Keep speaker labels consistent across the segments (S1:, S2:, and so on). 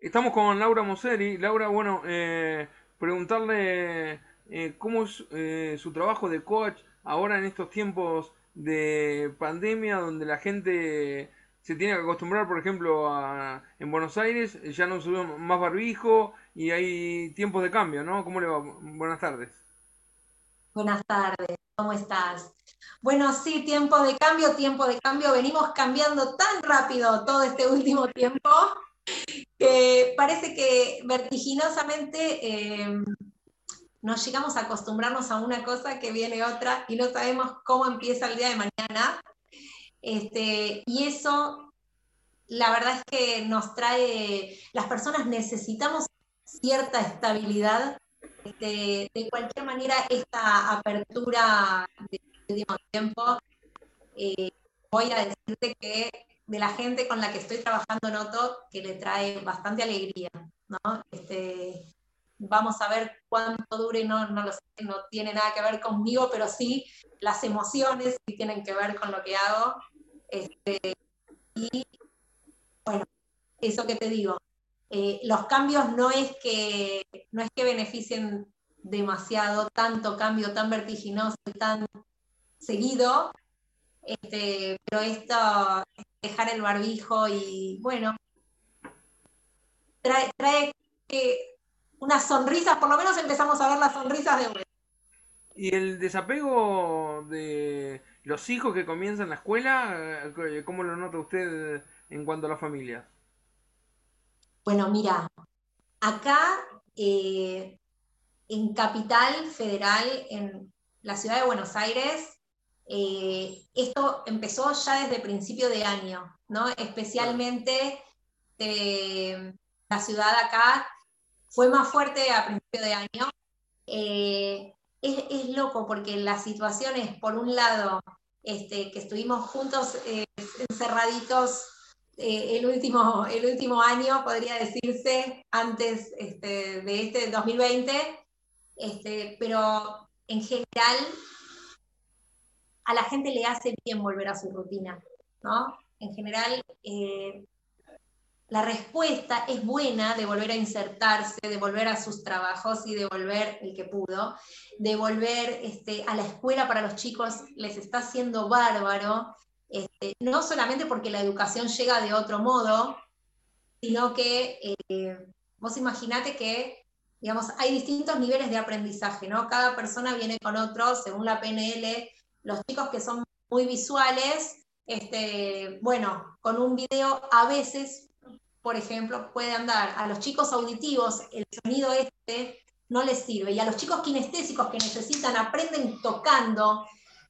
S1: Estamos con Laura Moseri. Laura, bueno, eh, preguntarle eh, cómo es eh, su trabajo de coach ahora en estos tiempos de pandemia donde la gente se tiene que acostumbrar, por ejemplo, a, en Buenos Aires ya no sube más barbijo y hay tiempos de cambio, ¿no? ¿Cómo le va? Buenas tardes.
S2: Buenas tardes, ¿cómo estás? Bueno, sí, tiempo de cambio, tiempo de cambio. Venimos cambiando tan rápido todo este último tiempo que parece que vertiginosamente eh, nos llegamos a acostumbrarnos a una cosa que viene otra y no sabemos cómo empieza el día de mañana. Este, y eso, la verdad es que nos trae, las personas necesitamos cierta estabilidad. Este, de cualquier manera, esta apertura de último tiempo, eh, voy a decirte que de la gente con la que estoy trabajando noto que le trae bastante alegría, ¿no? Este, vamos a ver cuánto dure, no, no lo sé, no tiene nada que ver conmigo, pero sí las emociones tienen que ver con lo que hago. Este, y bueno, eso que te digo, eh, los cambios no es que no es que beneficien demasiado, tanto cambio tan vertiginoso y tan seguido, este, pero esto, dejar el barbijo y bueno, trae, trae unas sonrisas, por lo menos empezamos a ver las sonrisas de.
S1: ¿Y el desapego de los hijos que comienzan la escuela, eh, cómo lo nota usted en cuanto a la familia?
S2: Bueno, mira, acá eh, en Capital Federal, en la ciudad de Buenos Aires, eh, esto empezó ya desde principio de año, ¿no? Especialmente eh, la ciudad acá fue más fuerte a principio de año. Eh, es, loco porque las situaciones, por un lado, este, que estuvimos juntos encerraditos el, último, el último año, podría decirse, antes este, de este 2020, este, pero en general a la gente le hace bien volver a su rutina, ¿no? En general, eh, la respuesta es buena de volver a insertarse, de volver a sus trabajos y de volver el que pudo, de volver este, a la escuela para los chicos, les está haciendo bárbaro, este, no solamente porque la educación llega de otro modo, sino que eh, vos imaginate que digamos, hay distintos niveles de aprendizaje, ¿no? Cada persona viene con otro, según la PNL, los chicos que son muy visuales, este, bueno, con un video a veces, por ejemplo, puede andar. A los chicos auditivos, el sonido este no les sirve. Y a los chicos kinestésicos que necesitan, aprenden tocando,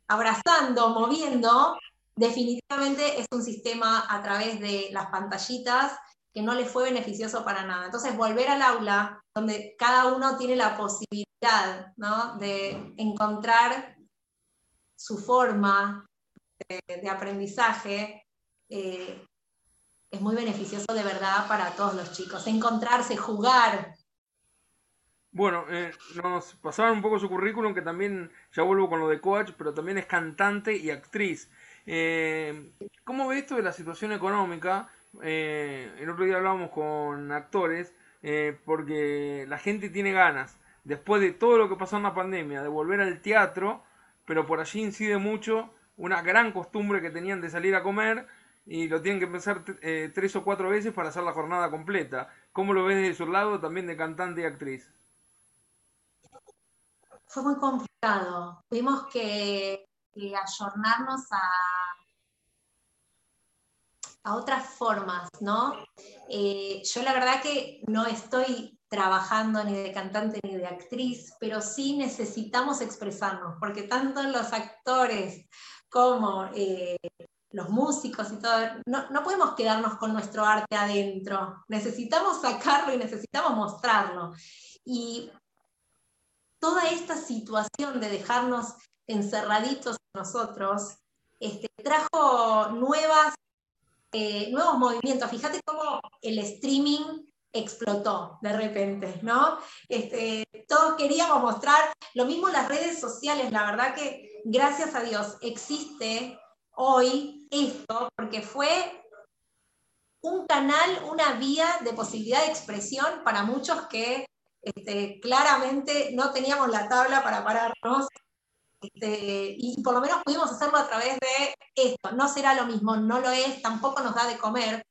S2: abrazando, moviendo, definitivamente es un sistema a través de las pantallitas que no les fue beneficioso para nada. Entonces, volver al aula, donde cada uno tiene la posibilidad ¿no? de encontrar su forma de, aprendizaje eh, es muy beneficioso de verdad para todos los chicos. Encontrarse, jugar.
S1: Bueno, eh, nos pasaron un poco su currículum, que también, ya vuelvo con lo de coach, pero también es cantante y actriz. Eh, ¿Cómo ve esto de la situación económica? el otro día hablábamos con actores, porque la gente tiene ganas, después de todo lo que pasó en la pandemia, de volver al teatro pero por allí incide mucho una gran costumbre que tenían de salir a comer y lo tienen que pensar eh, tres o cuatro veces para hacer la jornada completa. ¿Cómo lo ves desde su lado también de cantante y actriz?
S2: Fue muy complicado. Tuvimos que, ayornarnos a, a otras formas, ¿no? Eh, yo la verdad que no estoy trabajando ni de cantante ni de actriz, pero sí necesitamos expresarnos, porque tanto los actores como eh, los músicos y todo, no, no, podemos quedarnos con nuestro arte adentro, necesitamos sacarlo y necesitamos mostrarlo. Y toda esta situación de dejarnos encerraditos nosotros, este, trajo nuevas, eh, nuevos movimientos. Fíjate cómo el streaming explotó de repente, ¿no? Este, todos queríamos mostrar, lo mismo las redes sociales, la verdad que gracias a Dios existe hoy esto, porque fue un canal, una vía de posibilidad de expresión para muchos que este, claramente no teníamos la tabla para pararnos. Este, y por lo menos pudimos hacerlo a través de esto. No será lo mismo, no lo es, tampoco nos da de comer.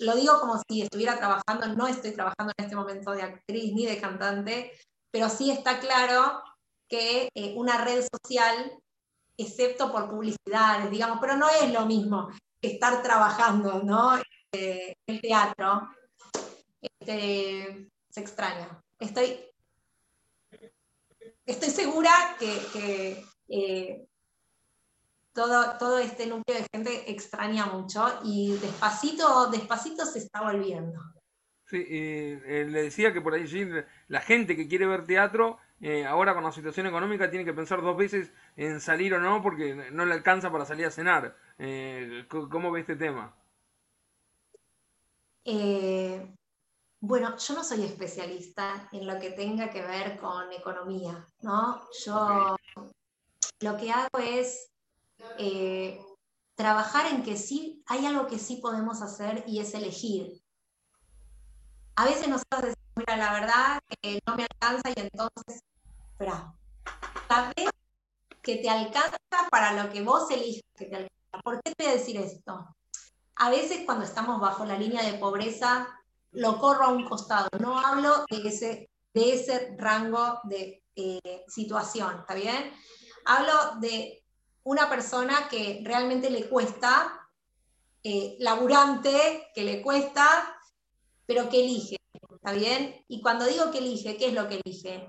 S2: Lo digo como si estuviera trabajando, no estoy trabajando en este momento de actriz ni de cantante, pero sí está claro que eh, una red social, excepto por publicidades, digamos, pero no es lo mismo que estar trabajando, ¿no? Eh, el teatro, este, se extraña. Estoy, estoy segura que, eh, todo, todo este núcleo de gente extraña mucho y despacito, despacito se está volviendo.
S1: Sí, eh, le decía que por ahí la gente que quiere ver teatro, ahora con la situación económica, tiene que pensar dos veces en salir o no, porque no le alcanza para salir a cenar. ¿Cómo ve este tema?
S2: Eh, bueno, yo no soy especialista en lo que tenga que ver con economía, ¿no? Yo lo que hago es eh, trabajar en que sí, hay algo que sí podemos hacer y es elegir. A veces nosotros decimos, mira, la verdad que no me alcanza y entonces, espera, sabes que te alcanza para lo que vos elijas que te alcanza. ¿Por qué te voy a decir esto? A veces cuando estamos bajo la línea de pobreza, lo corro a un costado. No hablo de ese, de ese rango de eh, situación, ¿está bien? Hablo de una persona que realmente le cuesta, eh, laburante, que le cuesta, pero que elige, ¿está bien? Y cuando digo que elige, ¿qué es lo que elige?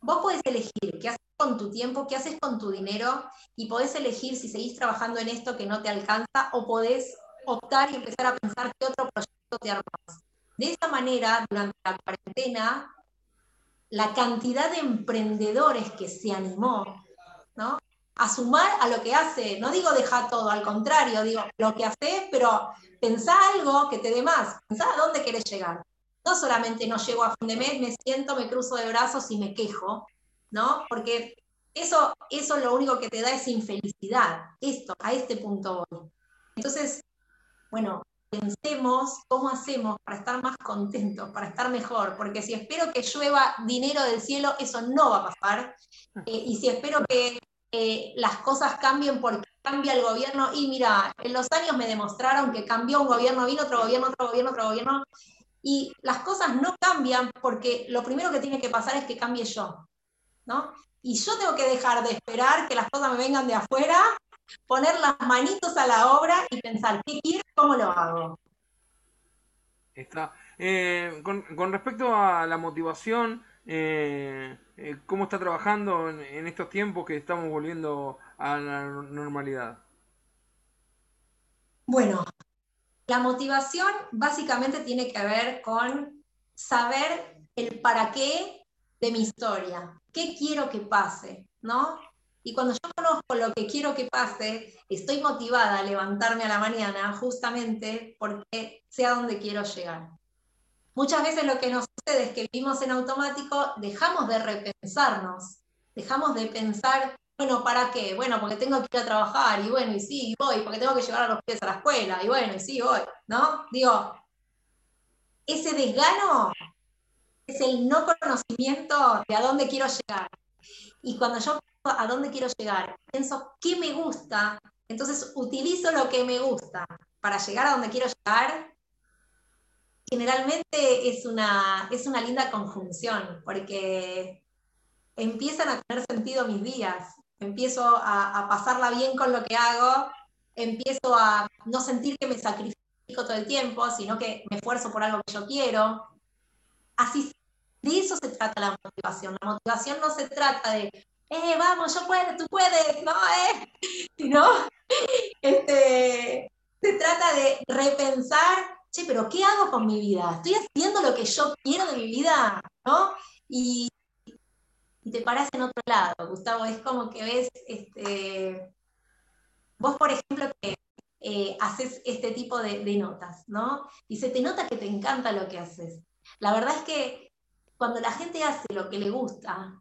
S2: Vos podés elegir qué haces con tu tiempo, qué haces con tu dinero y podés elegir si seguís trabajando en esto que no te alcanza o podés optar y empezar a pensar qué otro proyecto te armas. De esa manera, durante la cuarentena, la cantidad de emprendedores que se animó. A sumar a lo que hace, no digo dejar todo, al contrario, digo lo que haces, pero pensá algo que te dé más, pensá a dónde querés llegar. No solamente no llego a fin de mes, me siento, me cruzo de brazos y me quejo, ¿no? Porque eso, eso lo único que te da es infelicidad. Esto, a este punto voy. Entonces, bueno, pensemos cómo hacemos para estar más contentos, para estar mejor, porque si espero que llueva dinero del cielo, eso no va a pasar. Eh, y si espero que eh, las cosas cambien porque cambia el gobierno, y mira, en los años me demostraron que cambió un gobierno, vino otro gobierno, otro gobierno, otro gobierno, y las cosas no cambian porque lo primero que tiene que pasar es que cambie yo, ¿no? Y yo tengo que dejar de esperar que las cosas me vengan de afuera, poner las manitos a la obra y pensar, ¿qué quiero? ¿Cómo lo hago?
S1: Está. Eh, con, respecto a la motivación, eh, eh, ¿cómo está trabajando en, estos tiempos que estamos volviendo a la normalidad?
S2: Bueno, la motivación básicamente tiene que ver con saber el para qué de mi historia, qué quiero que pase, ¿no? Y cuando yo conozco lo que quiero que pase, estoy motivada a levantarme a la mañana justamente porque sé a dónde quiero llegar. Muchas veces lo que nos sucede es que vivimos en automático, dejamos de repensarnos, dejamos de pensar, bueno, ¿para qué? Bueno, porque tengo que ir a trabajar, y bueno, y sí, voy, porque tengo que llevar a los pies a la escuela, y bueno, y sí, voy, ¿no? Digo, ese desgano es el no conocimiento de a dónde quiero llegar. Y cuando yo a dónde quiero llegar, pienso qué me gusta, entonces utilizo lo que me gusta para llegar a donde quiero llegar, generalmente es una, es una linda conjunción, porque empiezan a tener sentido mis días, empiezo a, a pasarla bien con lo que hago, empiezo a no sentir que me sacrifico todo el tiempo, sino que me esfuerzo por algo que yo quiero. Así, de eso se trata la motivación. La motivación no se trata de eh, vamos, yo puedo, tú puedes, no, eh, sino, este, se trata de repensar, che, pero ¿qué hago con mi vida? ¿Estoy haciendo lo que yo quiero de mi vida? ¿No? Y, te paras en otro lado, Gustavo, es como que ves, este, vos por ejemplo, que eh, haces este tipo de, de notas, ¿no? Y se te nota que te encanta lo que haces. La verdad es que cuando la gente hace lo que le gusta,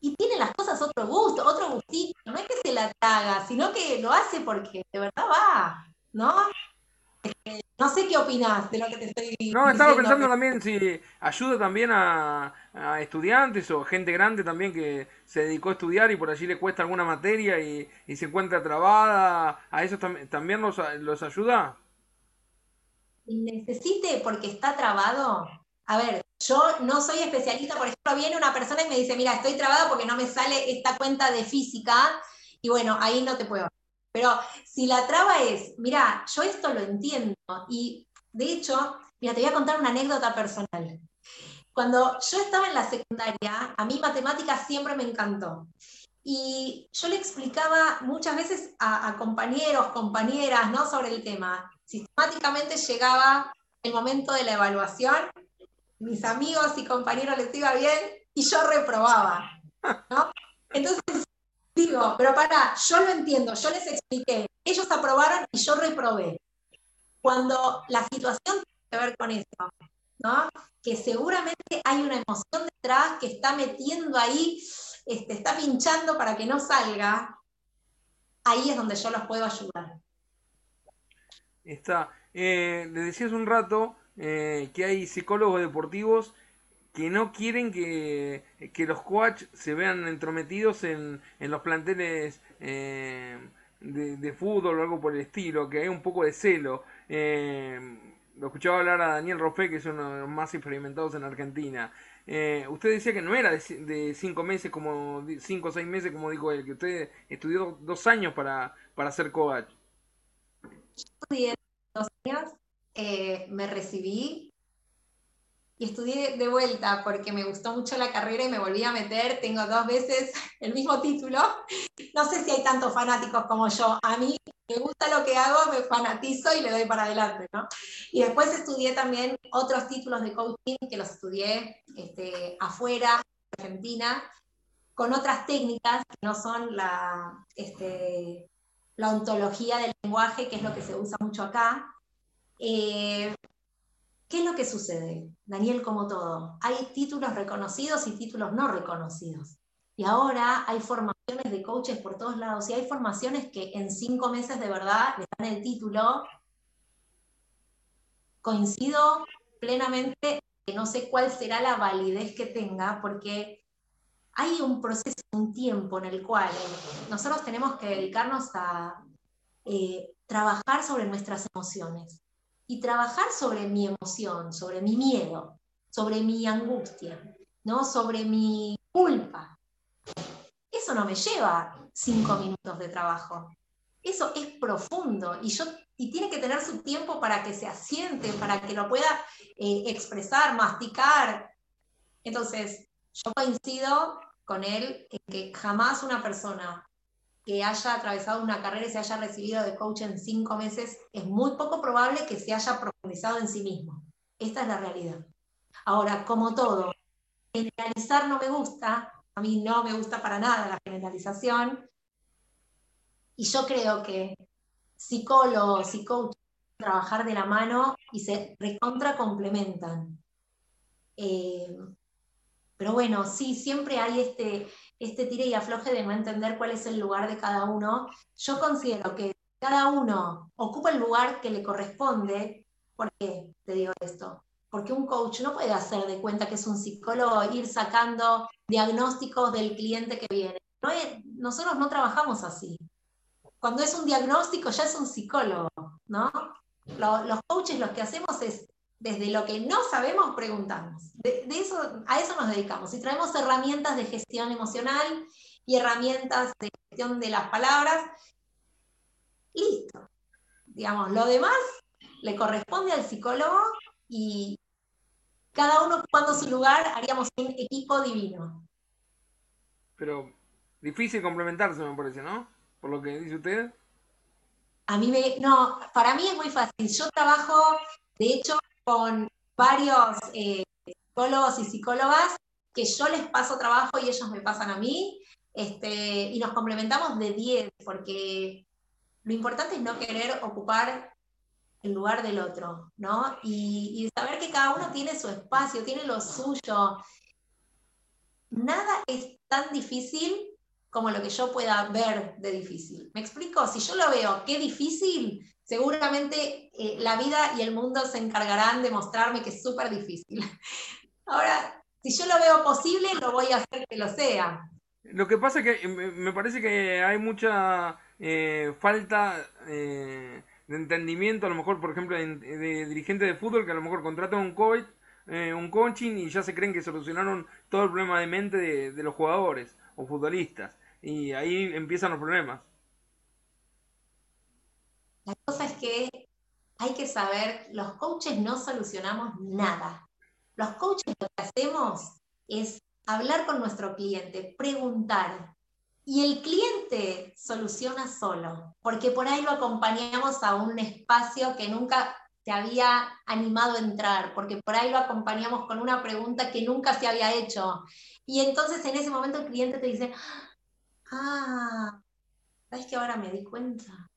S2: y tiene las cosas otro gusto, otro gustito, no es que se la traga, sino que lo hace porque de verdad va, ¿no? Sé qué opinás de lo que te estoy diciendo.
S1: No, estaba pensando también si ayuda también a, estudiantes o gente grande también que se dedicó a estudiar y por allí le cuesta alguna materia y, se encuentra trabada. ¿A eso también los, los ayuda?
S2: necesite porque está trabado. A ver, yo no soy especialista, por ejemplo, viene una persona y me dice, mira, estoy trabado porque no me sale esta cuenta de física, y bueno, ahí no te puedo. Pero si la traba es, mira, yo esto lo entiendo, y de hecho, mira, te voy a contar una anécdota personal. Cuando yo estaba en la secundaria, a mí matemáticas siempre me encantó. Y yo le explicaba muchas veces a, a compañeros, compañeras, ¿no? Sobre el tema sistemáticamente llegaba el momento de la evaluación, mis amigos y compañeros les iba bien y yo reprobaba. Entonces digo, pero para, yo lo entiendo, yo les expliqué, ellos aprobaron y yo reprobé. Cuando la situación tiene que ver con eso, ¿no? que seguramente hay una emoción detrás que está metiendo ahí, este, está pinchando para que no salga, ahí es donde yo los puedo ayudar.
S1: Está. Eh, le decías un rato eh, que hay psicólogos deportivos que no quieren que, los coach se vean entrometidos en, los planteles eh, de, fútbol o algo por el estilo, que hay un poco de celo. Eh, lo escuchaba hablar a Daniel Rofe, que es uno de los más experimentados en Argentina. usted decía que no era de, cinco meses, como cinco o seis meses, como dijo él, que usted estudió dos años para, para ser coach
S2: estudié dos años, eh, me recibí y estudié de vuelta porque me gustó mucho la carrera y me volví a meter. Tengo dos veces el mismo título. No sé si hay tantos fanáticos como yo. A mí me gusta lo que hago, me fanatizo y le doy para adelante. ¿no? Y después estudié también otros títulos de coaching que los estudié este, afuera, en Argentina, con otras técnicas que no son la, este, la ontología del lenguaje, que es lo que se usa mucho acá. Eh, ¿Qué es lo que sucede, Daniel, como todo? Hay títulos reconocidos y títulos no reconocidos. Y ahora hay formaciones de coaches por todos lados y hay formaciones que en cinco meses de verdad le dan el título. Coincido plenamente que no sé cuál será la validez que tenga, porque hay un proceso, un tiempo en el cual nosotros tenemos que dedicarnos a eh, trabajar sobre nuestras emociones y trabajar sobre mi emoción, sobre mi miedo, sobre mi angustia, ¿no? sobre mi culpa. Eso no me lleva cinco minutos de trabajo. Eso es profundo y, yo, y tiene que tener su tiempo para que se asiente, para que lo pueda eh, expresar, masticar. Entonces, yo coincido con él en que jamás una persona que haya atravesado una carrera y se haya recibido de coach en cinco meses, es muy poco probable que se haya profundizado en sí mismo. Esta es la realidad. Ahora, como todo, generalizar no me gusta, a mí no me gusta para nada la generalización, y yo creo que psicólogos y coaches trabajar de la mano y se recontra complementan. Eh, pero bueno, sí, siempre hay este, este tire y afloje de no entender cuál es el lugar de cada uno. Yo considero que cada uno ocupa el lugar que le corresponde. ¿Por qué te digo esto? Porque un coach no puede hacer de cuenta que es un psicólogo, ir sacando diagnósticos del cliente que viene. nosotros no trabajamos así. Cuando es un diagnóstico ya es un psicólogo, ¿no? los coaches lo que hacemos es desde lo que no sabemos, preguntamos. De, eso, a eso nos dedicamos. Y traemos herramientas de gestión emocional y herramientas de gestión de las palabras. Listo. Digamos, lo demás le corresponde al psicólogo y cada uno ocupando su lugar haríamos un equipo divino.
S1: Pero difícil complementarse, me parece, ¿no? Por lo que dice usted.
S2: A mí me, no, para mí es muy fácil. Yo trabajo, de hecho, con varios eh, psicólogos y psicólogas que yo les paso trabajo y ellos me pasan a mí, este, y nos complementamos de 10, porque lo importante es no querer ocupar el lugar del otro, ¿no? Y, y, saber que cada uno tiene su espacio, tiene lo suyo. Nada es tan difícil como lo que yo pueda ver de difícil. ¿Me explico? Si yo lo veo, qué difícil, seguramente eh, la vida y el mundo se encargarán de mostrarme que es súper difícil. Ahora, si yo lo veo posible, lo voy a hacer que lo sea.
S1: Lo que pasa es que me parece que hay mucha eh, falta eh, de entendimiento, a lo mejor, por ejemplo, de, dirigentes de fútbol que a lo mejor contratan un coach, eh, un coaching y ya se creen que solucionaron todo el problema de mente de, los jugadores o futbolistas. Y ahí empiezan los problemas.
S2: La cosa es que hay que saber, los coaches no solucionamos nada. Los coaches lo que hacemos es hablar con nuestro cliente, preguntar. Y el cliente soluciona solo, porque por ahí lo acompañamos a un espacio que nunca se había animado a entrar, porque por ahí lo acompañamos con una pregunta que nunca se había hecho. Y entonces en ese momento el cliente te dice, ah, ¿sabes que ahora me di cuenta?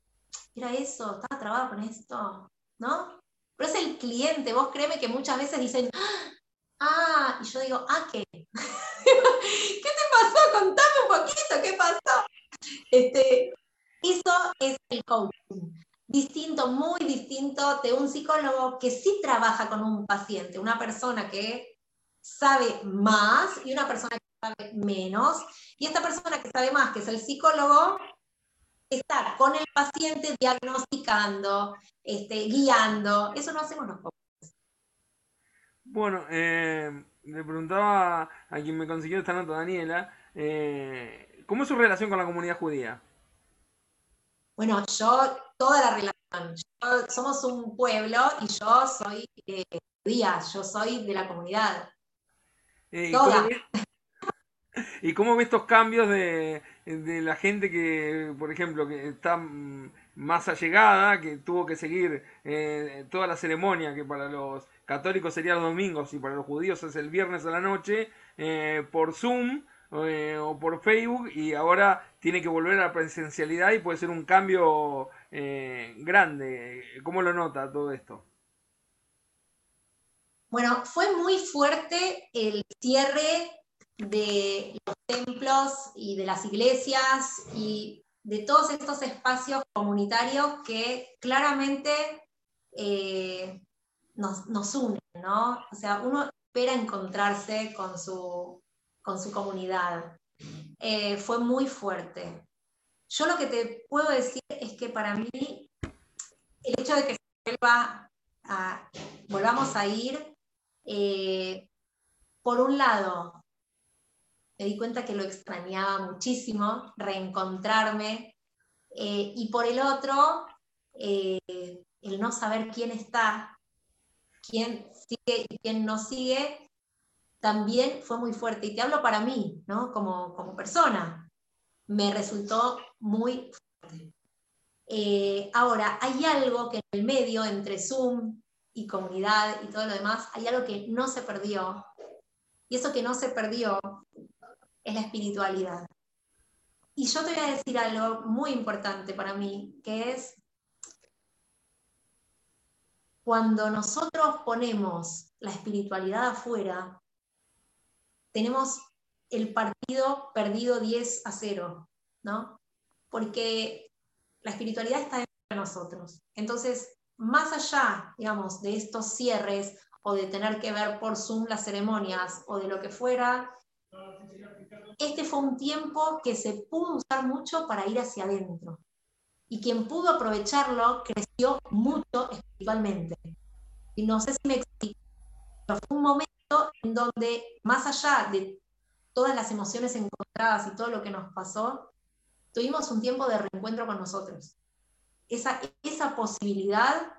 S2: Era eso, estaba trabado con esto, ¿no? Pero es el cliente, vos créeme que muchas veces dicen, ah, y yo digo, ah, ¿qué? ¿Qué te pasó? Contame un poquito, ¿qué pasó? Este, eso es el coaching. Distinto, muy distinto de un psicólogo que sí trabaja con un paciente, una persona que sabe más y una persona que sabe menos. Y esta persona que sabe más, que es el psicólogo, está con el paciente diagnosticando, este, guiando. Eso no hacemos coaches.
S1: Bueno, eh, le preguntaba a quien me consiguió esta nota, Daniela, eh, ¿cómo es su relación con la comunidad judía?
S2: Bueno, yo, toda la relación. somos un pueblo y yo soy eh, judía, yo soy de la comunidad.
S1: Eh, toda. ¿Y cómo ve estos cambios de, la gente que, por ejemplo, que está más allegada, que tuvo que seguir toda la ceremonia que para los católicos sería los domingos y para los judíos es el viernes a la noche, eh, por Zoom eh, o por Facebook y ahora tiene que volver a la presencialidad y puede ser un cambio eh, grande. ¿Cómo lo nota todo esto?
S2: Bueno, fue muy fuerte el cierre de los templos y de las iglesias y de todos estos espacios comunitarios que claramente nos, unen, ¿no? O sea, uno espera encontrarse con su, con su comunidad. Eh, fue muy fuerte. Yo lo que te puedo decir es que para mí el hecho de que se vuelva a, volvamos a ir, eh, por un lado, me di cuenta que lo extrañaba muchísimo, reencontrarme, eh, y por el otro, el no saber quién está quién sigue y quién no sigue, también fue muy fuerte. Y te hablo para mí, ¿no? Como, como persona. Me resultó muy fuerte. Eh, ahora, hay algo que en el medio, entre Zoom y comunidad y todo lo demás, hay algo que no se perdió. Y eso que no se perdió es la espiritualidad. Y yo te voy a decir algo muy importante para mí, que es cuando nosotros ponemos la espiritualidad afuera, tenemos el partido perdido 10 a 0, ¿no? Porque la espiritualidad está dentro de nosotros. Entonces, más allá, digamos, de estos cierres o de tener que ver por Zoom las ceremonias o de lo que fuera, este fue un tiempo que se pudo usar mucho para ir hacia adentro y quien pudo aprovecharlo creció mucho espiritualmente. Y no sé si me explico, pero fue un momento en donde, más allá de todas las emociones encontradas y todo lo que nos pasó, tuvimos un tiempo de reencuentro con nosotros. Esa, esa posibilidad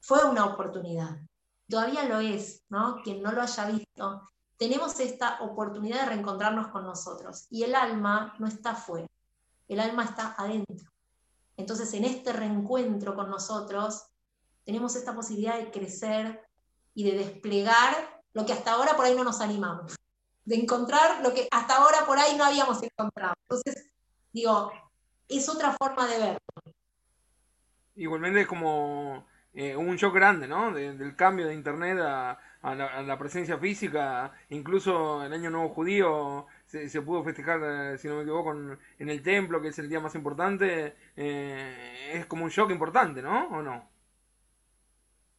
S2: fue una oportunidad. Todavía lo es, ¿no? Quien no lo haya visto, tenemos esta oportunidad de reencontrarnos con nosotros. Y el alma no está afuera, el alma está adentro. Entonces, en este reencuentro con nosotros, tenemos esta posibilidad de crecer y de desplegar lo que hasta ahora por ahí no nos animamos, de encontrar lo que hasta ahora por ahí no habíamos encontrado. Entonces, digo, es otra forma de verlo.
S1: Igualmente es como eh, un shock grande, ¿no? del cambio de Internet a, la, presencia física. Incluso el Año Nuevo Judío se, pudo festejar, eh, si no me equivoco, en, el templo, que es el día más importante, eh, es como un shock importante, ¿no? ¿O no?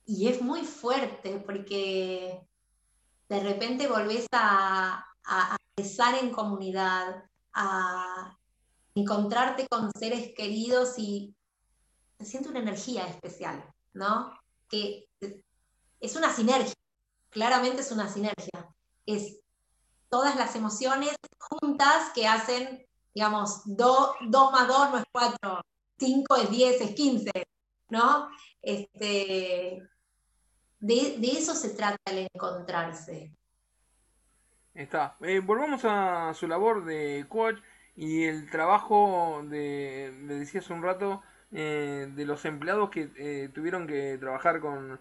S2: Y es muy fuerte porque de repente volvés a, a, en comunidad, a encontrarte con seres queridos y se siente una energía especial, ¿no? Que es una sinergia, claramente es una sinergia. Es todas las emociones juntas que hacen, digamos, 2 más 2 no es 4, 5 es 10, es 15, ¿no? Este, de, eso se trata el encontrarse.
S1: Está. Eh, volvamos a su labor de coach y el trabajo de, me decía hace un rato, eh, de los empleados que eh, tuvieron que trabajar con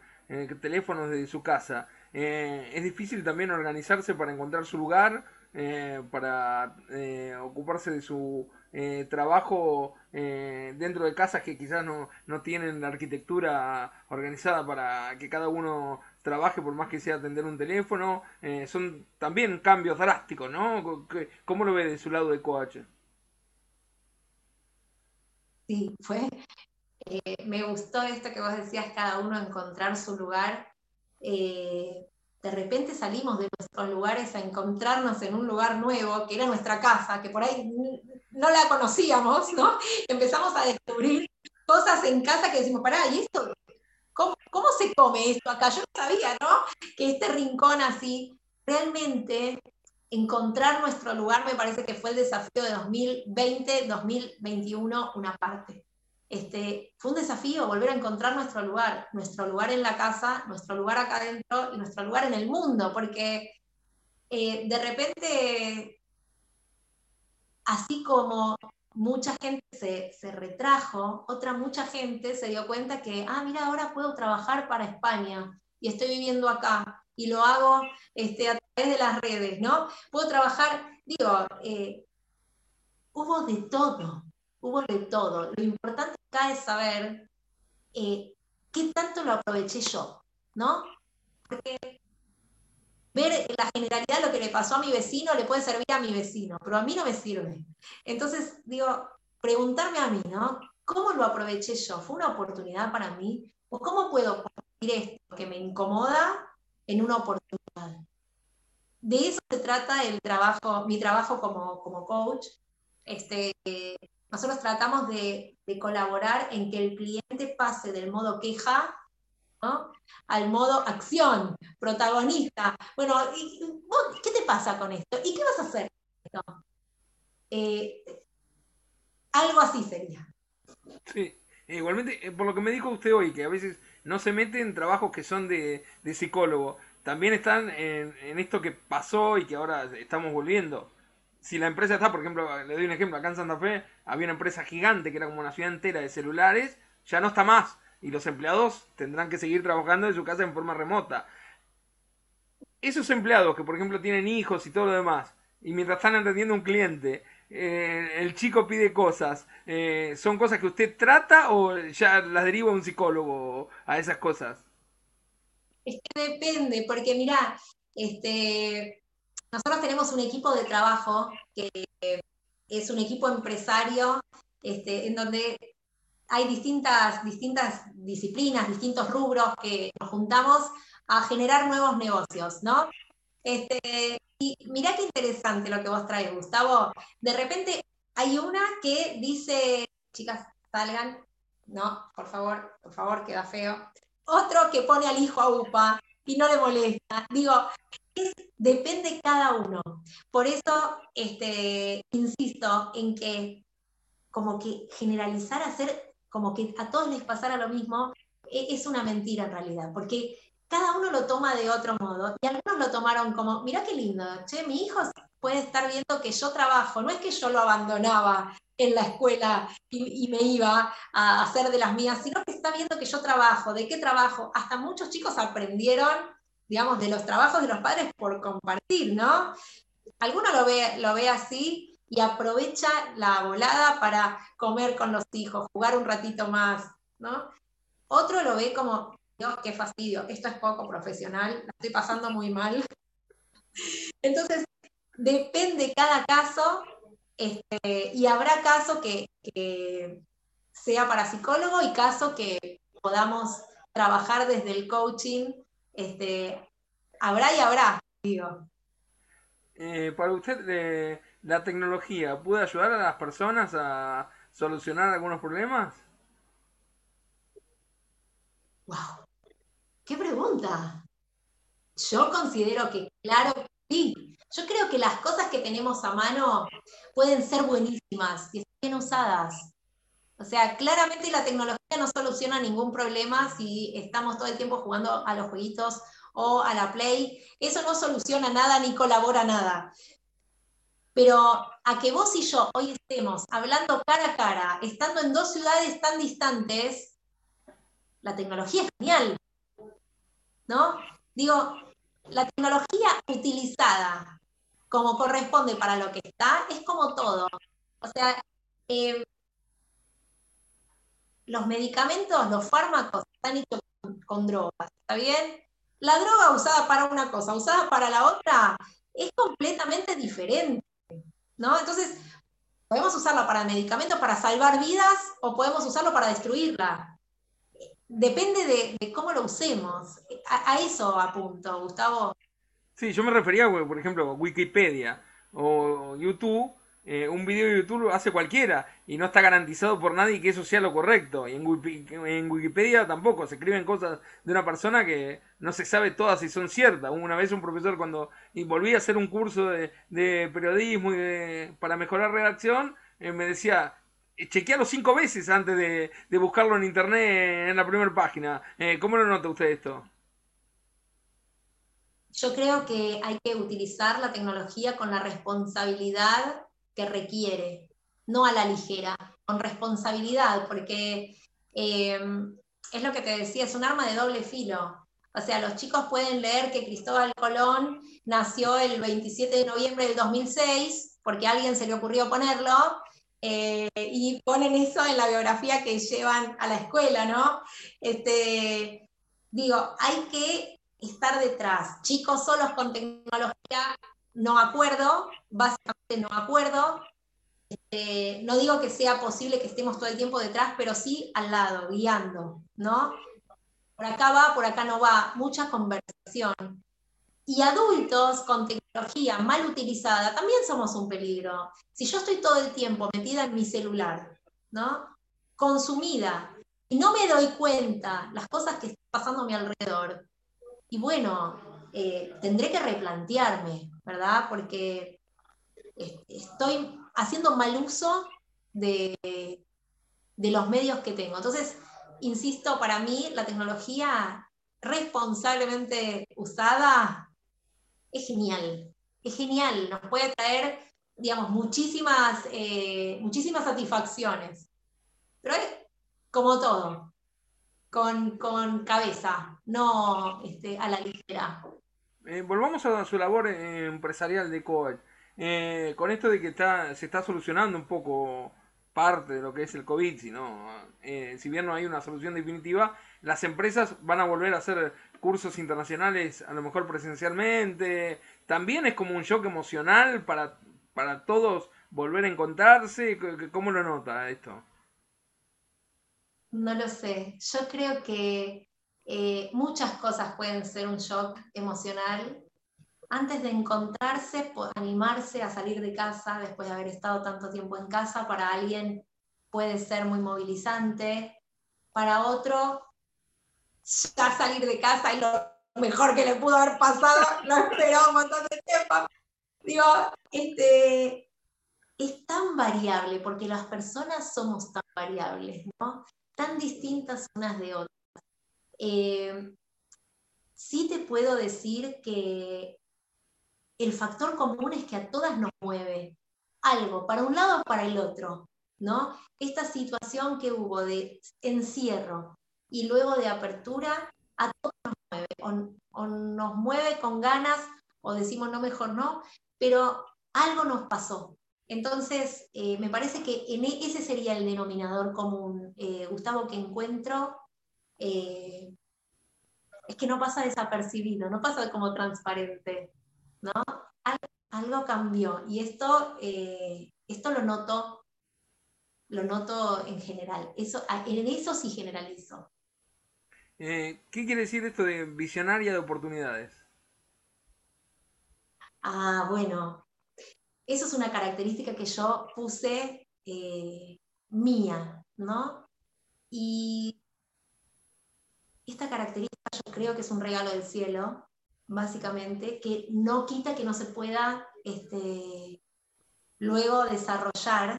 S1: teléfonos desde su casa. Es difícil también organizarse para encontrar su lugar, para ocuparse de su trabajo dentro de casas que quizás no, no tienen la arquitectura organizada para que cada uno trabaje por más que sea atender un teléfono, eh, son también cambios drásticos, ¿no? ¿Cómo lo ve de su lado de coach?
S2: Sí, fue, eh, me gustó esto que vos decías, cada uno encontrar su lugar. Eh, de repente salimos de nuestros lugares a encontrarnos en un lugar nuevo, que era nuestra casa, que por ahí no la conocíamos, ¿no? Empezamos a descubrir cosas en casa que decimos, pará, ¿y esto ¿Cómo, se come esto acá? Yo no sabía, ¿no? Que este rincón así, realmente encontrar nuestro lugar me parece que fue el desafío de 2020-2021 una parte. Este, fue un desafío volver a encontrar nuestro lugar, nuestro lugar en la casa, nuestro lugar acá adentro y nuestro lugar en el mundo, porque eh, de repente, así como mucha gente se, retrajo, otra mucha gente se dio cuenta que, ah, mira, ahora puedo trabajar para España y estoy viviendo acá y lo hago este, a través de las redes, ¿no? Puedo trabajar, digo, eh, hubo de todo, hubo de todo. Lo importante acá es saber eh, qué tanto lo aproveché yo, ¿no? Porque ver la generalidad de lo que le pasó a mi vecino le puede servir a mi vecino, pero a mí no me sirve. Entonces, digo, preguntarme a mí, ¿no? ¿Cómo lo aproveché yo? ¿Fue una oportunidad para mí? ¿O cómo puedo convertir esto que me incomoda en una oportunidad? De eso se trata el trabajo, mi trabajo como, como coach. Este, nosotros tratamos de, colaborar en que el cliente pase del modo queja al modo acción, protagonista. Bueno, ¿qué te pasa con esto? ¿Y qué vas a hacer? Eh, algo así sería.
S1: Sí, igualmente, eh, por lo que me dijo usted hoy, que a veces no se mete en trabajos que son de, psicólogo, también están en, esto que pasó y que ahora estamos volviendo. Si la empresa está, por ejemplo, le doy un ejemplo, acá en Santa Fe había una empresa gigante que era como una ciudad entera de celulares, ya no está más y los empleados tendrán que seguir trabajando en su casa en forma remota. Esos empleados que, por ejemplo, tienen hijos y todo lo demás, y mientras están atendiendo un cliente, eh, el chico pide cosas, eh, ¿son cosas que usted trata o ya las deriva un psicólogo a esas cosas?
S2: Es que depende, porque mira, este, nosotros tenemos un equipo de trabajo que es un equipo empresario este, en donde hay distintas, distintas disciplinas, distintos rubros que nos juntamos a generar nuevos negocios, ¿no? Este, y mirá qué interesante lo que vos traes, Gustavo. De repente hay una que dice, chicas, salgan, no, por favor, por favor, queda feo. Otro que pone al hijo a UPA y no le molesta. Digo, depende cada uno. Por eso, este, insisto en que como que generalizar, hacer como que a todos les pasara lo mismo, e, es una mentira en realidad, porque cada uno lo toma de otro modo y algunos lo tomaron como, mira qué lindo, che, mi hijo puede estar viendo que yo trabajo, no es que yo lo abandonaba en la escuela y, me iba a hacer de las mías, sino que está viendo que yo trabajo, de qué trabajo. Hasta muchos chicos aprendieron, digamos, de los trabajos de los padres por compartir, ¿no? Alguno lo ve, lo ve así y aprovecha la volada para comer con los hijos, jugar un ratito más, ¿no? Otro lo ve como, Dios, qué fastidio, esto es poco profesional, la estoy pasando muy mal. Entonces, depende cada caso, este, y habrá caso que, sea para psicólogo y caso que podamos trabajar desde el coaching. Este, habrá y habrá, digo.
S1: Eh, para usted, eh, ¿la tecnología puede ayudar a las personas a solucionar algunos problemas?
S2: ¡Wow! ¡Qué pregunta! Yo considero que, claro, sí. Yo creo que las cosas que tenemos a mano pueden ser buenísimas y están bien usadas. O sea, claramente la tecnología no soluciona ningún problema si estamos todo el tiempo jugando a los jueguitos o a la Play. Eso no soluciona nada ni colabora nada. Pero a que vos y yo hoy estemos hablando cara a cara, estando en dos ciudades tan distantes, la tecnología es genial. ¿No? Digo, la tecnología utilizada como corresponde para lo que está es como todo. O sea, eh, los medicamentos, los fármacos están hechos con, drogas, ¿está bien? La droga usada para una cosa, usada para la otra, es completamente diferente, ¿no? Entonces, podemos usarla para medicamentos para salvar vidas o podemos usarlo para destruirla. Depende de, cómo lo usemos. A, a, eso apunto, Gustavo.
S1: Sí, yo me refería, por ejemplo, a Wikipedia o YouTube eh, un video de YouTube lo hace cualquiera y no está garantizado por nadie que eso sea lo correcto. Y en, Wikipedia tampoco, se escriben cosas de una persona que no se sabe todas si son ciertas. Una vez un profesor cuando volví a hacer un curso de, periodismo y para mejorar redacción, eh, me decía, eh, chequealo cinco veces antes de, buscarlo en internet en la primera página. ¿Cómo lo nota usted esto?
S2: Yo creo que hay que utilizar la tecnología con la responsabilidad que requiere, no a la ligera, con responsabilidad, porque eh, es lo que te decía, es un arma de doble filo. O sea, los chicos pueden leer que Cristóbal Colón nació el 27 de noviembre del 2006, porque a alguien se le ocurrió ponerlo, eh, y ponen eso en la biografía que llevan a la escuela, ¿no? Este, digo, hay que estar detrás. Chicos solos con tecnología no acuerdo, básicamente no acuerdo. Este, no digo que sea posible que estemos todo el tiempo detrás, pero sí al lado, guiando, ¿no? Por acá va, por acá no va, mucha conversación. Y adultos con tecnología mal utilizada también somos un peligro. Si yo estoy todo el tiempo metida en mi celular, ¿no? Consumida, y no me doy cuenta las cosas que están pasando a mi alrededor, y bueno, eh, tendré que replantearme, ¿verdad? Porque estoy haciendo mal uso de, de los medios que tengo. Entonces, insisto, para mí la tecnología responsablemente usada es genial, es genial, nos puede traer, digamos, muchísimas, eh, muchísimas satisfacciones. Pero es como todo, con, con cabeza, no este, a la ligera.
S1: Eh, volvamos a su labor eh, empresarial de coach. Eh, con esto de que está, se está solucionando un poco parte de lo que es el COVID, si, no, si bien no hay una solución definitiva, las empresas van a volver a hacer cursos internacionales, a lo mejor presencialmente. También es como un shock emocional para, para todos volver a encontrarse. ¿Cómo lo nota esto?
S2: No lo sé. Yo creo que eh, muchas cosas pueden ser un shock emocional. Antes de encontrarse, animarse a salir de casa después de haber estado tanto tiempo en casa, para alguien puede ser muy movilizante. Para otro, ya salir de casa es lo mejor que le pudo haber pasado, lo esperó un montón de tiempo. Digo, este, es tan variable porque las personas somos tan variables, ¿no? Tan distintas unas de otras. Eh, sí te puedo decir que el factor común es que a todas nos mueve algo, para un lado o para el otro, ¿no? Esta situación que hubo de encierro y luego de apertura, a todos nos mueve, o, nos mueve con ganas, o decimos no, mejor no, pero algo nos pasó. Entonces, eh, me parece que e, ese sería el denominador común, eh, Gustavo, que encuentro es que no pasa desapercibido, no pasa como transparente, ¿no? algo cambió. Y esto, eh, esto lo noto, lo noto en general. Eso, en eso sí generalizo.
S1: Eh, ¿Qué quiere decir esto de visionaria de oportunidades?
S2: Ah, bueno, eso es una característica que yo puse eh, mía, ¿no? Y esta característica yo creo que es un regalo del cielo, básicamente, que no quita que no se pueda este, luego desarrollar.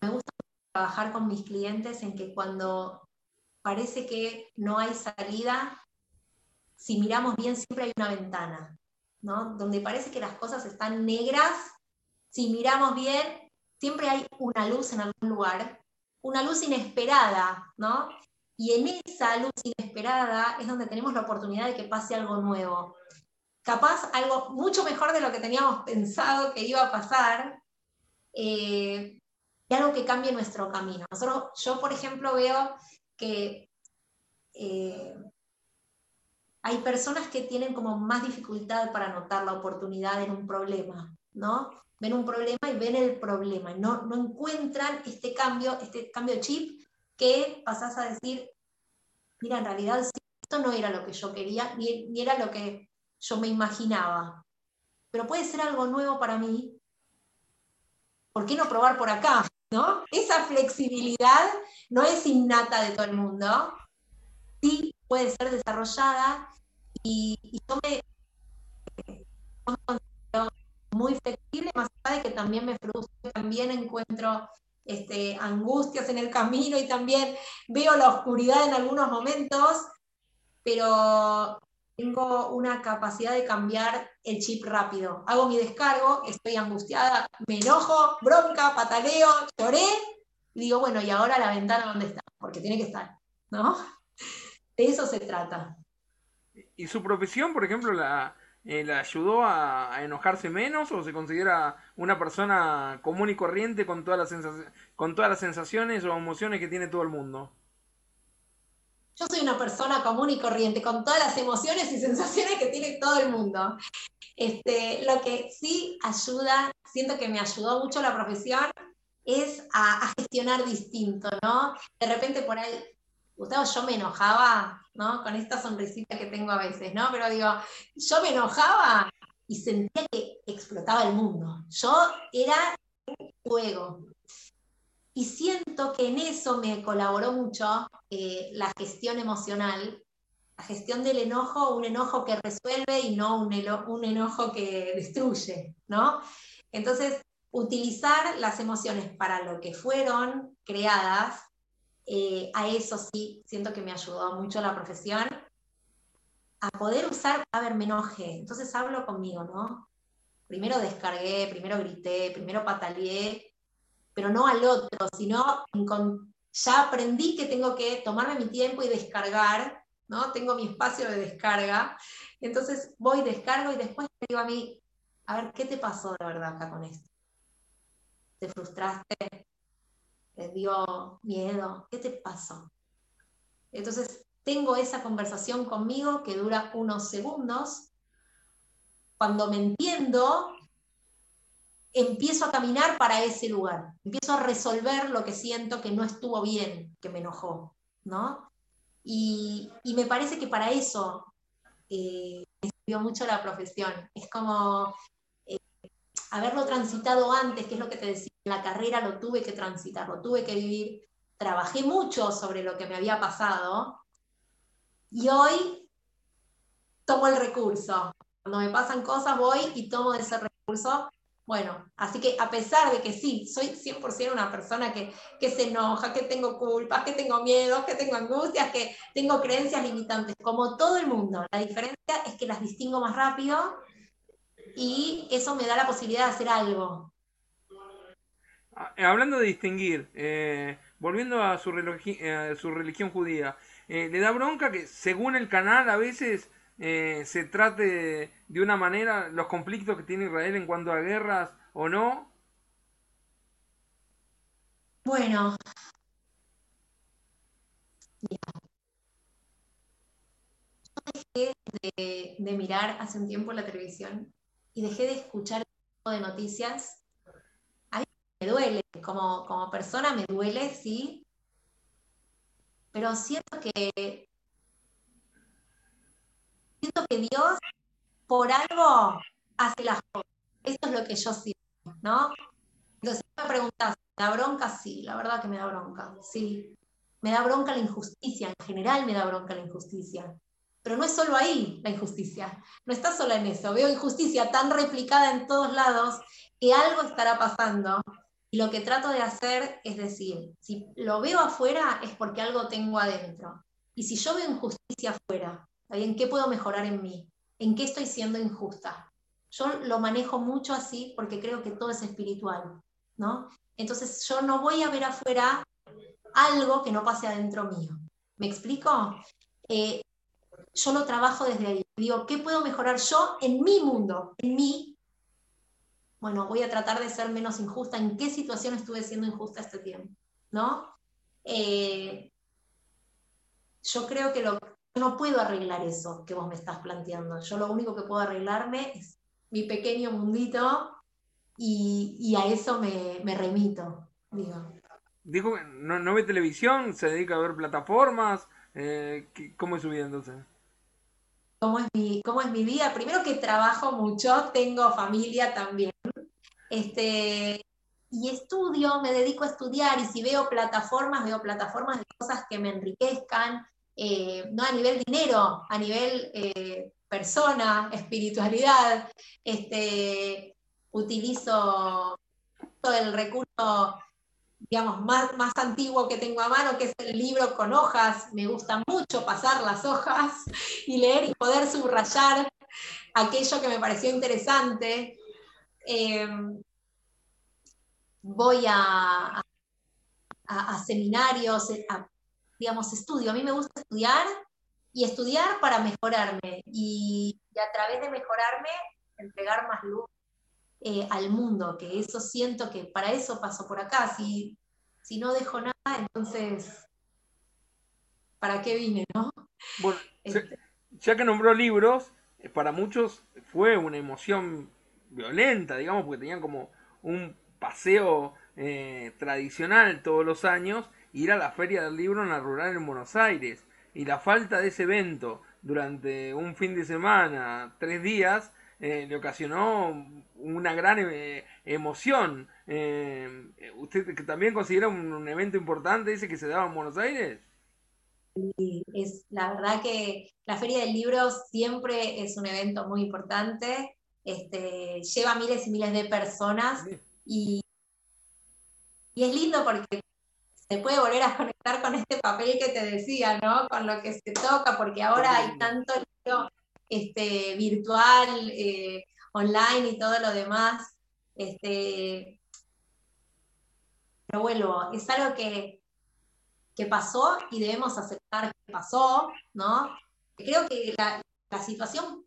S2: Me gusta trabajar con mis clientes en que cuando parece que no hay salida, si miramos bien siempre hay una ventana, ¿no? Donde parece que las cosas están negras, si miramos bien, siempre hay una luz en algún lugar, una luz inesperada, ¿no? Y en esa luz inesperada es donde tenemos la oportunidad de que pase algo nuevo. Capaz algo mucho mejor de lo que teníamos pensado que iba a pasar, eh, y algo que cambie nuestro camino. Nosotros, yo, por ejemplo, veo que eh, hay personas que tienen como más dificultad para notar la oportunidad en un problema, ¿no? Ven un problema y ven el problema, no, no encuentran este cambio, este cambio chip que pasás a decir, mira, en realidad esto no era lo que yo quería, ni, ni era lo que yo me imaginaba, pero puede ser algo nuevo para mí. ¿Por qué no probar por acá? ¿No? Esa flexibilidad no es innata de todo el mundo, sí puede ser desarrollada y, yo, me, considero muy flexible, más allá de que también me frustra, también encuentro este, angustias en el camino y también veo la oscuridad en algunos momentos, pero tengo una capacidad de cambiar el chip rápido. Hago mi descargo, estoy angustiada, me enojo, bronca, pataleo, lloré, y digo, bueno, ¿y ahora la ventana dónde está? Porque tiene que estar, ¿no? De eso se trata.
S1: ¿Y su profesión, por ejemplo, la, eh, ¿Le ayudó a, enojarse menos o se considera una persona común y corriente con todas, las con todas las sensaciones o emociones que tiene todo el mundo?
S2: Yo soy una persona común y corriente con todas las emociones y sensaciones que tiene todo el mundo. Este, lo que sí ayuda, siento que me ayudó mucho la profesión, es a gestionar distinto, ¿no? De repente por ahí Gustavo, yo me enojaba, ¿no? Con esta sonrisita que tengo a veces, ¿no? Pero digo, yo me enojaba y sentía que explotaba el mundo. Yo era un fuego. Y siento que en eso me colaboró mucho eh, la gestión emocional, la gestión del enojo, un enojo que resuelve y no un, un enojo que destruye, ¿no? Entonces, utilizar las emociones para lo que fueron creadas eh, a eso sí, siento que me ayudó mucho la profesión, a poder usar, a ver, me enojé, entonces hablo conmigo, ¿no? Primero descargué, primero grité, primero pataleé, pero no al otro, sino ya aprendí que tengo que tomarme mi tiempo y descargar, ¿no? Tengo mi espacio de descarga, entonces voy, descargo y después te digo a mí, a ver, ¿qué te pasó de verdad acá con esto? ¿Te frustraste? Dio miedo, ¿qué te pasó? Entonces, tengo esa conversación conmigo que dura unos segundos. Cuando me entiendo, empiezo a caminar para ese lugar, empiezo a resolver lo que siento que no estuvo bien, que me enojó, ¿no? Y, me parece que para eso eh, me sirvió mucho la profesión. Es como haberlo transitado antes, que es lo que te decía, la carrera lo tuve que transitar, lo tuve que vivir, trabajé mucho sobre lo que me había pasado y hoy tomo el recurso. Cuando me pasan cosas voy y tomo ese recurso. Bueno, así que a pesar de que sí, soy 100% una persona que, que se enoja, que tengo culpas, que tengo miedos, que tengo angustias, que tengo creencias limitantes, como todo el mundo. La diferencia es que las distingo más rápido y eso me da la posibilidad de hacer algo.
S1: Ah, eh, hablando de distinguir, eh, volviendo a su, eh, su religión judía, ¿le da bronca que según el canal a veces se trate de una manera los conflictos que tiene Israel en cuanto a guerras o no?
S2: Bueno, yo dejé de, de mirar hace un tiempo la televisión y dejé de escuchar tipo de noticias, a mí me duele, como, como persona me duele, sí, pero siento que siento que Dios por algo hace las cosas. Esto es lo que yo siento, ¿no? Entonces me preguntas, ¿me da bronca? Sí, la verdad que me da bronca, sí. Me da bronca la injusticia, en general me da bronca la injusticia. Pero no es solo ahí la injusticia, no está solo en eso. Veo injusticia tan replicada en todos lados que algo estará pasando. Y lo que trato de hacer es decir, si lo veo afuera es porque algo tengo adentro. Y si yo veo injusticia afuera, ¿en qué puedo mejorar en mí? ¿En qué estoy siendo injusta? Yo lo manejo mucho así porque creo que todo es espiritual, ¿no? Entonces yo no voy a ver afuera algo que no pase adentro mío. ¿Me explico? Eh, yo lo trabajo desde ahí. Digo, ¿qué puedo mejorar yo en mi mundo, en mí? Bueno, voy a tratar de ser menos injusta. ¿En qué situación estuve siendo injusta este tiempo? ¿No? Eh, yo creo que lo, no puedo arreglar eso que vos me estás planteando. Yo lo único que puedo arreglarme es mi pequeño mundito y, a eso me, remito. Digo.
S1: Dijo que no, ve televisión, se dedica a ver plataformas. Eh, ¿Cómo es su vida entonces?
S2: ¿Cómo es, mi, ¿Cómo es mi vida? Primero que trabajo mucho, tengo familia también. Este, y estudio, me dedico a estudiar y si veo plataformas, veo plataformas de cosas que me enriquezcan, eh, no a nivel dinero, a nivel eh, persona, espiritualidad. Este, utilizo todo el recurso digamos, más, más antiguo que tengo a mano, que es el libro con hojas. Me gusta mucho pasar las hojas y leer y poder subrayar aquello que me pareció interesante. Em, voy a, a, seminarios, a digamos, estudio. A mí me gusta estudiar y estudiar para mejorarme y, a través de mejorarme entregar más luz eh, al mundo, que eso siento que para eso paso por acá. Si, si no dejo nada, entonces, ¿para qué vine, no?
S1: Bueno, este. ya que nombró libros, eh, para muchos fue una emoción violenta, digamos, porque tenían como un paseo eh, tradicional todos los años ir a la Feria del Libro en la Rural en Buenos Aires. Y la falta de ese evento durante un fin de semana, tres días, eh, le ocasionó una gran eh, emoción. Eh, ¿Usted que también considera un, evento importante ese que se daba en Buenos Aires?
S2: Sí, es la verdad que la Feria del Libro siempre es un evento muy importante. Este, lleva miles y miles de personas y, y es lindo porque se puede volver a conectar con este papel que te decía, ¿no? Con lo que se toca, porque ahora hay tanto libro este, virtual, eh, online y todo lo demás. Este, pero vuelvo, es algo que, que pasó y debemos aceptar que pasó, ¿no? Creo que la, situación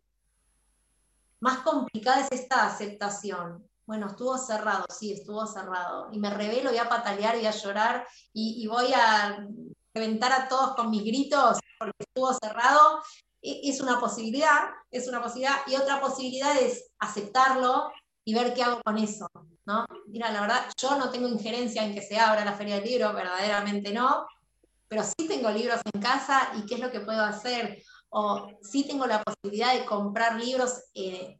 S2: más complicada es esta aceptación. Bueno, estuvo cerrado, sí, estuvo cerrado. Y me revelo, voy a patalear, voy a llorar y, voy a reventar a todos con mis gritos porque estuvo cerrado. Es una posibilidad, es una posibilidad. Y otra posibilidad es aceptarlo y ver qué hago con eso. ¿no? Mira, la verdad, yo no tengo injerencia en que se abra la feria del libro, verdaderamente no, pero sí tengo libros en casa y qué es lo que puedo hacer. O sí tengo la posibilidad de comprar libros eh,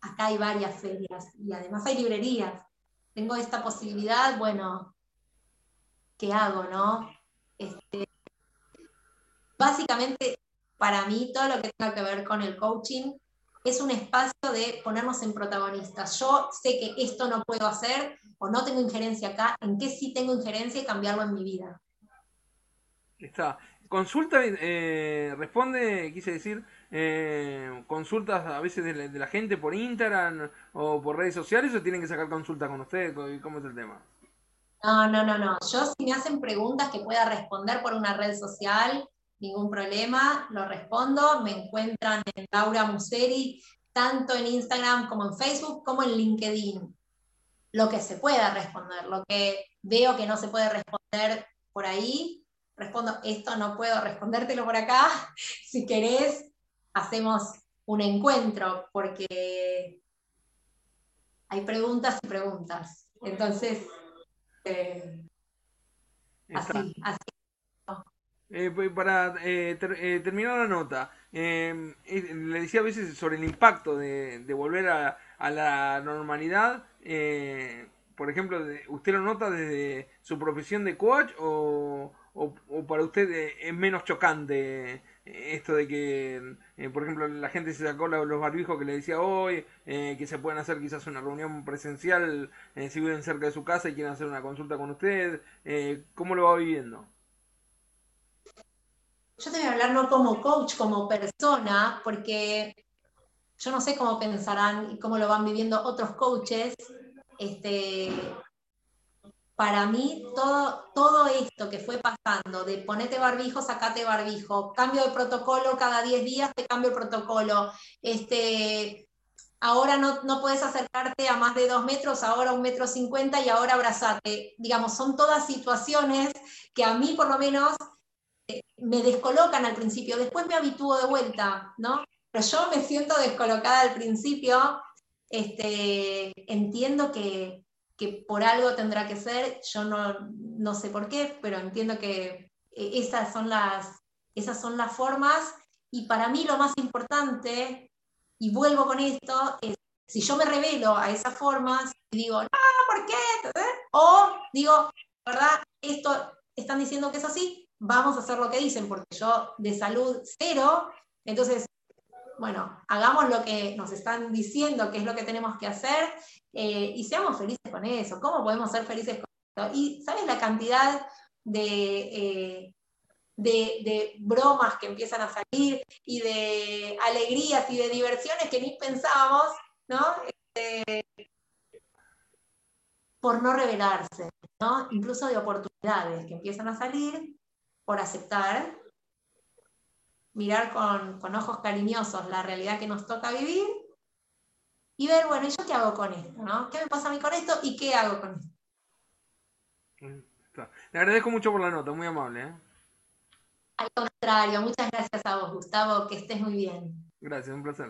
S2: acá hay varias ferias y además hay librerías. Tengo esta posibilidad, bueno, ¿qué hago, no? Este, básicamente, para mí, todo lo que tenga que ver con el coaching es un espacio de ponernos en protagonistas. Yo sé que esto no puedo hacer o no tengo injerencia acá, en qué sí tengo injerencia y cambiarlo en mi vida.
S1: Está. Consulta, eh, responde, quise decir, eh, consultas a veces de la, gente por Instagram o por redes sociales o tienen que sacar consulta con ustedes? ¿Cómo es el tema?
S2: No, no, no, no. Yo si me hacen preguntas que pueda responder por una red social, ningún problema, lo respondo. Me encuentran en Laura Museri, tanto en Instagram como en Facebook, como en LinkedIn. Lo que se pueda responder, lo que veo que no se puede responder por ahí, respondo, esto no puedo respondértelo por acá. Si querés, hacemos un encuentro, porque hay preguntas y preguntas. Entonces, eh, así, así.
S1: Eh, pues, para eh, terminar la nota, le decía a veces sobre el impacto de, volver a, la normalidad. por ejemplo, ¿usted lo nota desde su profesión de coach o, o para usted es menos chocante esto de que, eh, por ejemplo, la gente se sacó los barbijos que le decía hoy, eh, que se pueden hacer quizás una reunión presencial eh, si viven cerca de su casa y quieren hacer una consulta con usted, ¿cómo lo va viviendo?
S2: Yo te voy a hablar no como coach, como persona, porque yo no sé cómo pensarán y cómo lo van viviendo otros coaches. Este, para mí todo, todo esto que fue pasando, de ponete barbijo, sacate barbijo, cambio de protocolo cada 10 días, te cambio el protocolo, este, ahora no, no puedes acercarte a más de 2 metros, ahora un metro 50 y ahora abrazate. Digamos, son todas situaciones que a mí por lo menos me descolocan al principio, después me habitúo de vuelta, ¿no? Pero yo me siento descolocada al principio, este, entiendo que, que por algo tendrá que ser, yo no, no sé por qué, pero entiendo que eh, esas son, las, esas son las formas y para mí lo más importante, y vuelvo con esto, es si yo me revelo a esas formas y digo, no, ¿por qué? O digo, ¿verdad? Esto están diciendo que es así, vamos a hacer lo que dicen, porque yo de salud cero, entonces bueno, hagamos lo que nos están diciendo, que es lo que tenemos que hacer, eh, y seamos felices con eso. ¿Cómo podemos ser felices con eso? Y ¿sabes la cantidad eh, de, de, bromas que empiezan a salir y de alegrías y de diversiones que ni pensábamos, ¿no? Este, por no revelarse, ¿no? Incluso de oportunidades que empiezan a salir por aceptar mirar con, ojos cariñosos la realidad que nos toca vivir y ver, bueno, ¿y yo qué hago con esto? ¿no? ¿Qué me pasa a mí con esto y qué hago con esto?
S1: Le agradezco mucho por la nota, muy amable. ¿eh?
S2: Al contrario, muchas gracias a vos, Gustavo, que estés muy bien.
S1: Gracias, un placer.